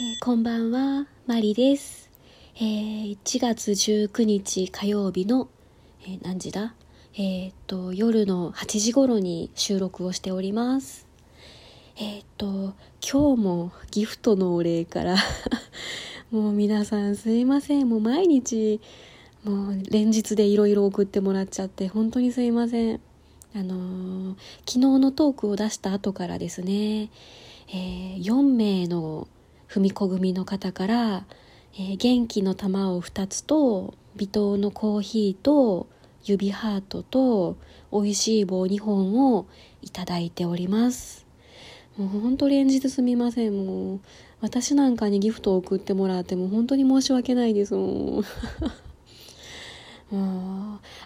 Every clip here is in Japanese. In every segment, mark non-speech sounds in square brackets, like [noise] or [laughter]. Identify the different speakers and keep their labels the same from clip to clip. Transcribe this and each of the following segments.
Speaker 1: えーこんばんは、マリです。えー1月19日火曜日の、えー何時だ？えーっと、夜の8時頃に収録をしております。えーっと、今日もギフトのお礼から、[laughs] もう皆さんすいません。もう毎日、もう連日でいろいろ送ってもらっちゃって、本当にすいません。あのー昨日のトークを出した後からですね、えー4名の踏み子組の方から、えー元気の玉を2つと微糖のコーヒーと指ハートと美味しい棒2本をいただいております。もうほんと連日すみません。もう私なんかにギフトを送ってもらっても本当に申し訳ないです。もう。[laughs]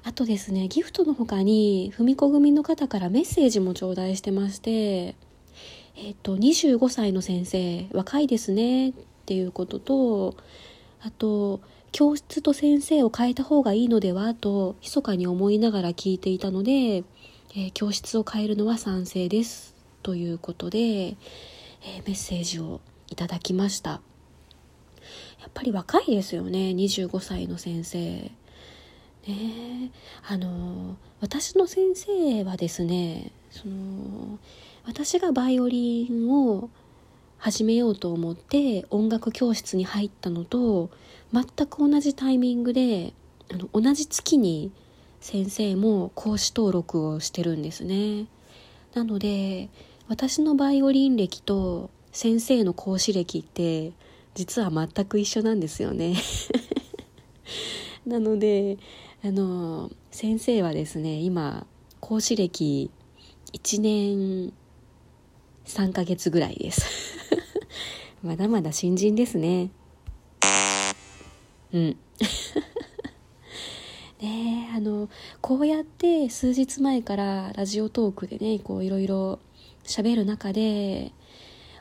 Speaker 1: あとですねギフトの他に踏み子組の方からメッセージも頂戴してましてえっ、と25歳の先生若いですねっていうこととあと教室と先生を変えた方がいいのではと密かに思いながら聞いていたので、えー教室を変えるのは賛成ですということで、えーメッセージをいただきました。やっぱり若いですよね25歳の先生。ねあの私の先生はですねその私がバイオリンを始めようと思って音楽教室に入ったのと全く同じタイミングであの同じ月に先生も講師登録をしてるんですね。なので私のバイオリン歴と先生の講師歴って実は全く一緒なんですよね。[laughs] なのであの先生はですね今講師歴1年3ヶ月ぐらいです。[laughs] まだまだ新人ですね。うん。[laughs] ねえあのこうやって数日前からラジオトークでねこういろいろ喋る中で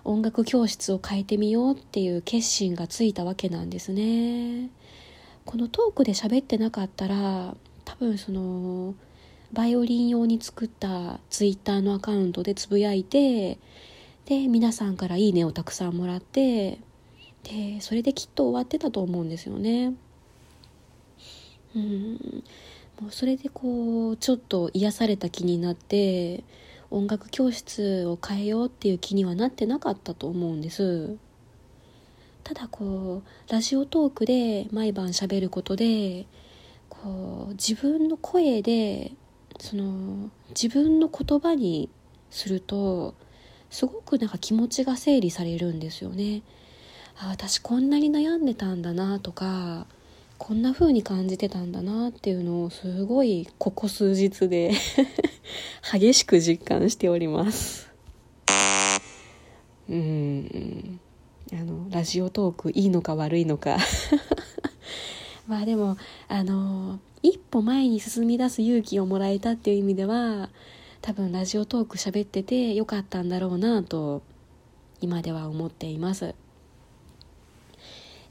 Speaker 1: 音楽教室を変えてみようっていう決心がついたわけなんですね。このトークで喋ってなかったら多分そのバイオリン用に作ったツイッターのアカウントでつぶやいてで皆さんから「いいね」をたくさんもらってでそれできっと終わってたと思うんですよね。うん。もうそれでこうちょっと癒された気になって音楽教室を変えようっていう気にはなってなかったと思うんです。ただこうラジオトークで毎晩しゃべることでこう自分の声でその自分の言葉にするとすごくなんか気持ちが整理されるんですよね。あ私こんなに悩んでたんだなとかこんな風に感じてたんだなっていうのをすごいここ数日で [laughs] 激しく実感しております。うん。あのラジオトークいいのか悪いのか。[laughs] まあでもあの歩前に進み出す勇気をもらえたっていう意味では多分ラジオトーク喋っててよかったんだろうなと今では思っています。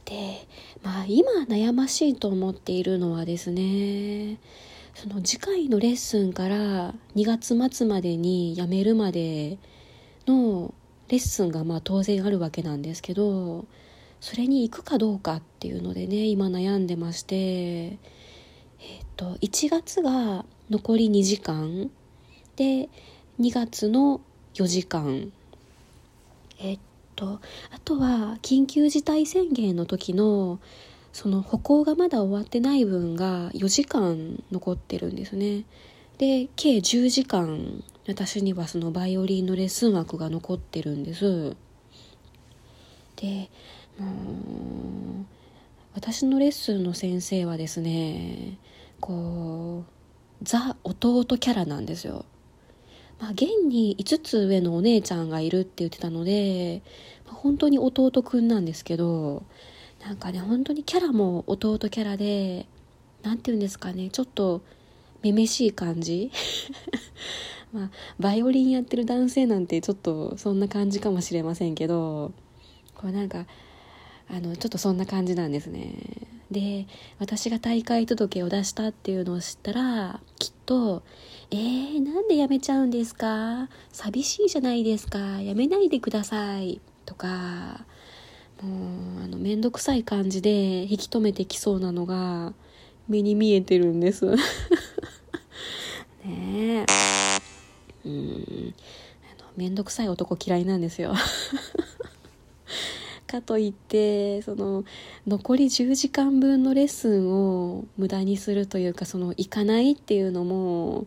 Speaker 1: でまあ今悩ましいと思っているのはですねその次回のレッスンから2月末までに辞めるまでのレッスンがまあ当然あるわけなんですけどそれに行くかどうかっていうのでね今悩んでましてえっと1月が残り2時間で2月の4時間えっとあとは緊急事態宣言の時のその歩行がまだ終わってない分が4時間残ってるんですね。で計10時間私にはそのバイオリンのレッスン枠が残ってるんです。でもう私のレッスンの先生はですねこうザ弟キャラなんですよ。まあ、現に5つ上のお姉ちゃんがいるって言ってたので、まあ本当に弟くんなんですけどなんかね本当にキャラも弟キャラで何て言うんですかねちょっとめめしい感じ。[laughs] まあバイオリンやってる男性なんてちょっとそんな感じかもしれませんけどこうなんかあのちょっとそんな感じなんですね。で私が大会届を出したっていうのを知ったらきっと「えー、なんで辞めちゃうんですか？寂しいじゃないですか。辞めないでください」とかもうあの面倒くさい感じで引き止めてきそうなのが目に見えてるんです。[laughs] ねえ。うん。面倒くさい男嫌いなんですよ。[laughs] かといってその残り10時間分のレッスンを無駄にするというかその行かないっていうのも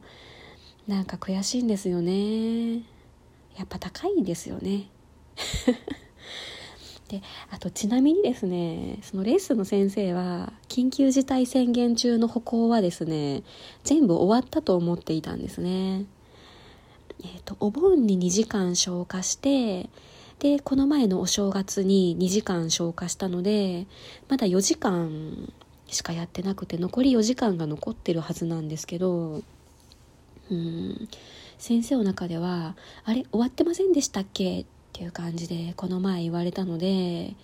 Speaker 1: なんか悔しいんですよね。やっぱ高いんですよね。[laughs] であとちなみにですねそのレッスンの先生は緊急事態宣言中の歩行はですね全部終わったと思っていたんですね。えーと、お盆に2時間消化してでこの前のお正月に2時間消化したのでまだ4時間しかやってなくて残り4時間が残ってるはずなんですけどうん先生の中では「あれ終わってませんでしたっけ?」っていう感じでこの前言われたので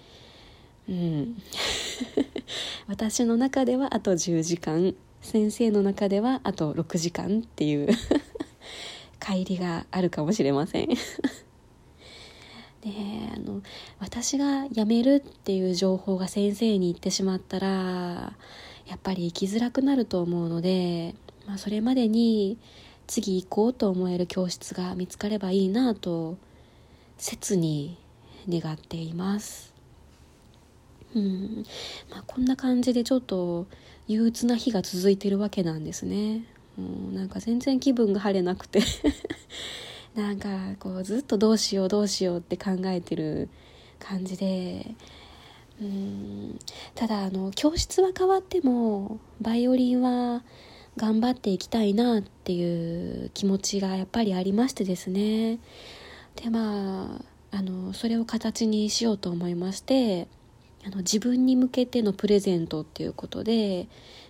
Speaker 1: うん。[laughs] 私の中ではあと10時間。先生の中ではあと6時間っていう [laughs] 乖離があるかもしれません。であの私が辞めるっていう情報が先生に言ってしまったらやっぱり生きづらくなると思うので、まあ、それまでに次行こうと思える教室が見つかればいいなと切に願っています。うん。まあこんな感じでちょっと憂鬱な日が続いてるわけなんですね。もうなんか全然気分が晴れなくて。なんかこうずっとどうしようどうしようって考えてる感じでうんただあの教室は変わってもバイオリンは頑張っていきたいなっていう気持ちがやっぱりありましてですね。でまああのそれを形にしようと思いましてあの自分に向けてのプレゼントっていうことで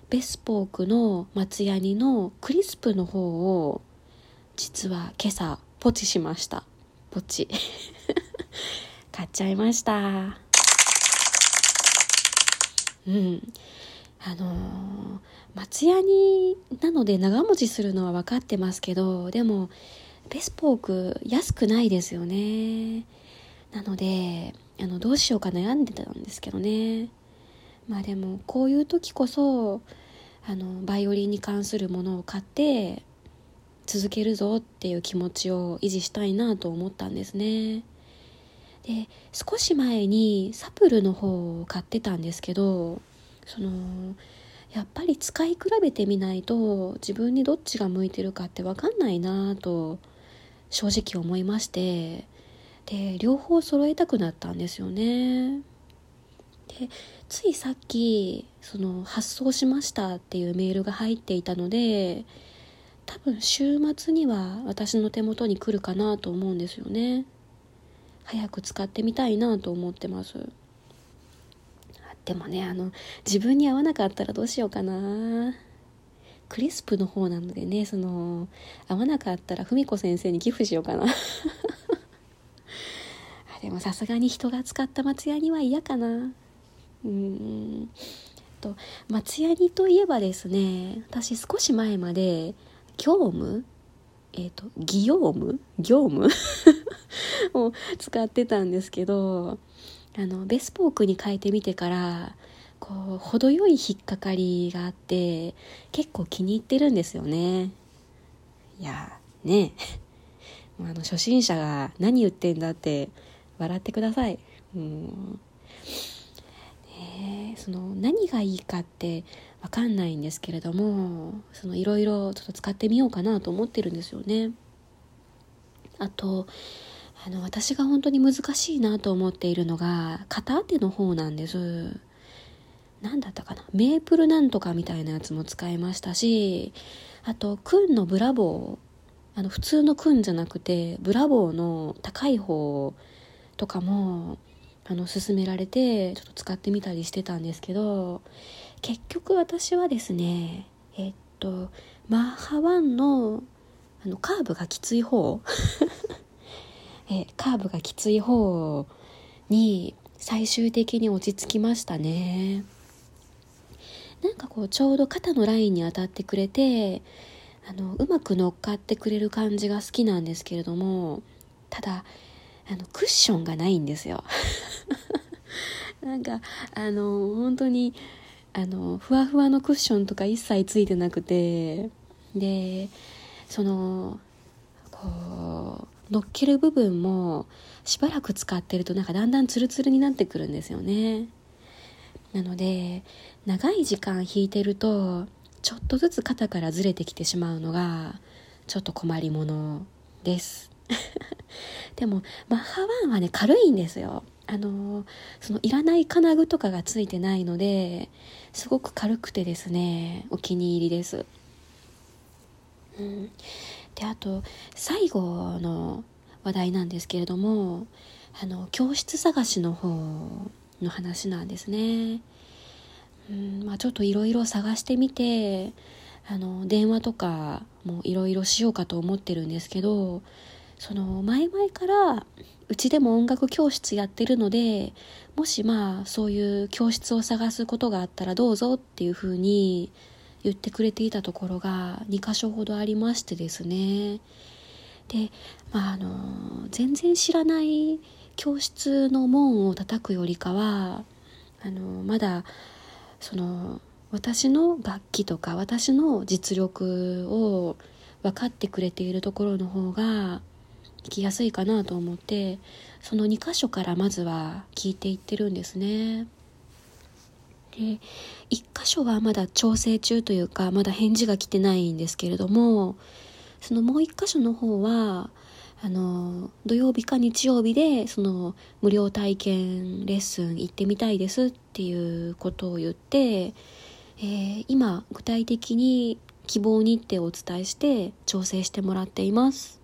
Speaker 1: ベスポークの松ヤニのクリスプの方を実は今朝ポチしました。ポチ。[laughs] 買っちゃいました。うん。あのー、松ヤニなので長持ちするのは分かってますけどでもベスポーク安くないですよね。なのであのどうしようか悩んでたんですけどね。まあでもこういう時こそあのバイオリンに関するものを買って続けるぞっていう気持ちを維持したいなと思ったんですね。で少し前にサプルの方を買ってたんですけどそのやっぱり使い比べてみないと自分にどっちが向いてるかって分かんないなと正直思いましてで両方揃えたくなったんですよね。でついさっきその発送しましたっていうメールが入っていたので多分週末には私の手元に来るかなと思うんですよね。早く使ってみたいなと思ってます。でもねあの自分に合わなかったらどうしようかな。クリスプの方なのでねその合わなかったら文子先生に寄付しようかな。[laughs] でもさすがに人が使った松屋には嫌かな。うーん。と松屋にといえばですね私少し前まで業務？えっ、ー、と業務？業務？[laughs] を使ってたんですけどあのベスポークに変えてみてからこう程よい引っかかりがあって結構気に入ってるんですよね。いやね。[laughs] あの初心者が何言ってんだって笑ってください。うん。ねその何がいいかって分かんないんですけれどもそのいろいろちょっと使ってみようかなと思ってるんですよね。あとあの私が本当に難しいなと思っているのが片手の方なんです。何だったかな？メープルなんとかみたいなやつも使いましたしあとクンのブラボー。あの普通のクンじゃなくてブラボーの高い方とかもあの勧められてちょっと使ってみたりしてたんですけど結局私はですねえっとマッハ1のあのカーブがきつい方 [laughs] えカーブがきつい方に最終的に落ち着きましたね。なんかこうちょうど肩のラインに当たってくれてあのうまく乗っかってくれる感じが好きなんですけれどもただあのクッションがないんですよ。[laughs] なんかあの本当にあのふわふわのクッションとか一切ついてなくてでそのこう乗っける部分もしばらく使ってるとなんかだんだんツルツルになってくるんですよね。なので長い時間弾いてるとちょっとずつ肩からずれてきてしまうのがちょっと困りものです。[laughs] でもマッハ1はね軽いんですよ。あのそのいらない金具とかがついてないのですごく軽くてですねお気に入りです、うん、であと最後の話題なんですけれどもあの教室探しの方の話なんですね、うんまあ、ちょっといろいろ探してみてあの電話とかもいろいろしようかと思ってるんですけどその前々からうちでも音楽教室やってるのでもしまあそういう教室を探すことがあったらどうぞっていうふうに言ってくれていたところが2箇所ほどありましてですね。でまああの全然知らない教室の門を叩くよりかはあのまだその私の楽器とか私の実力を分かってくれているところの方が聞きやすいかなと思ってその2箇所からまずは聞いていってるんですね。で1箇所はまだ調整中というかまだ返事が来てないんですけれどもそのもう1箇所の方はあの土曜日か日曜日でその無料体験レッスン行ってみたいですっていうことを言って、えー、今具体的に希望日程をお伝えして調整してもらっています。